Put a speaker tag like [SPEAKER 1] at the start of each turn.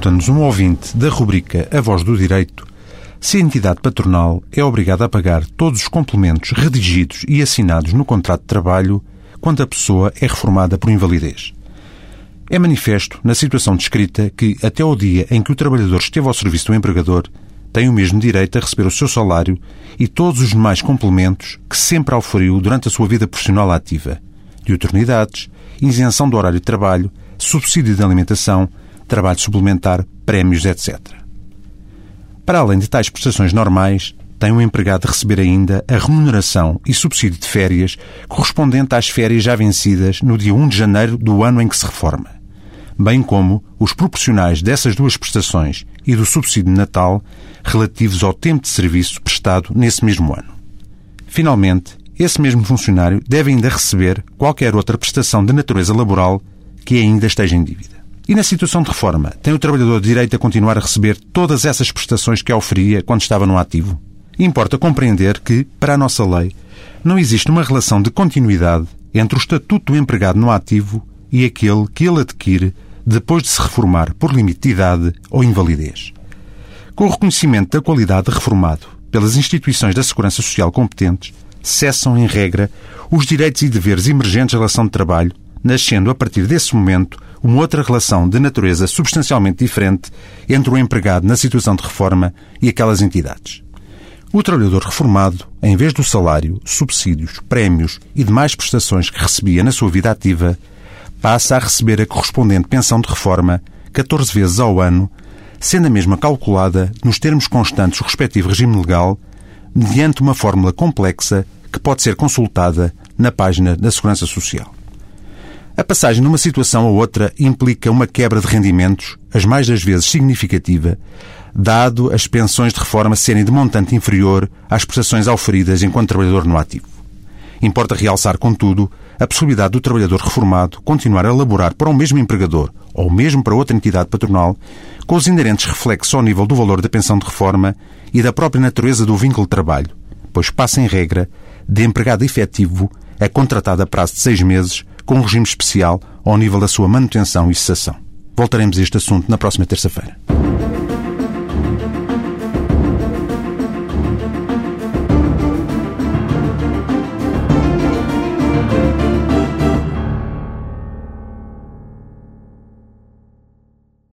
[SPEAKER 1] Pergunta-nos um ouvinte da rubrica A Voz do Direito se a entidade patronal é obrigada a pagar todos os complementos redigidos e assinados no contrato de trabalho quando a pessoa é reformada por invalidez. É manifesto, na situação descrita, que até o dia em que o trabalhador esteve ao serviço do empregador, tem o mesmo direito a receber o seu salário e todos os demais complementos que sempre auferiu durante a sua vida profissional ativa, de oportunidades, isenção do horário de trabalho, subsídio de alimentação, trabalho suplementar, prémios, etc. Para além de tais prestações normais, tem o empregado de receber ainda a remuneração e subsídio de férias correspondente às férias já vencidas no dia 1 de janeiro do ano em que se reforma, bem como os proporcionais dessas duas prestações e do subsídio de Natal relativos ao tempo de serviço prestado nesse mesmo ano. Finalmente, esse mesmo funcionário deve ainda receber qualquer outra prestação de natureza laboral que ainda esteja em dívida. E na situação de reforma, tem o trabalhador direito a continuar a receber todas essas prestações que oferia quando estava no ativo? Importa compreender que, para a nossa lei, não existe uma relação de continuidade entre o estatuto do empregado no ativo e aquele que ele adquire depois de se reformar por limite de idade ou invalidez. Com o reconhecimento da qualidade de reformado pelas instituições da Segurança Social competentes, cessam, em regra, os direitos e deveres emergentes da relação de trabalho, nascendo a partir desse momento uma outra relação de natureza substancialmente diferente entre o empregado na situação de reforma e aquelas entidades. O trabalhador reformado, em vez do salário, subsídios, prémios e demais prestações que recebia na sua vida ativa, passa a receber a correspondente pensão de reforma 14 vezes ao ano, sendo a mesma calculada nos termos constantes do respectivo regime legal, mediante uma fórmula complexa que pode ser consultada na página da Segurança Social. A passagem de uma situação a outra implica uma quebra de rendimentos, as mais das vezes significativa, dado as pensões de reforma serem de montante inferior às prestações auferidas enquanto trabalhador no ativo. Importa realçar, contudo, a possibilidade do trabalhador reformado continuar a laborar para o mesmo empregador ou mesmo para outra entidade patronal, com os inerentes reflexos ao nível do valor da pensão de reforma e da própria natureza do vínculo de trabalho, pois passa em regra de empregado efetivo a contratado a prazo de seis meses com um regime especial ao nível da sua manutenção e cessação. Voltaremos a este assunto na próxima terça-feira.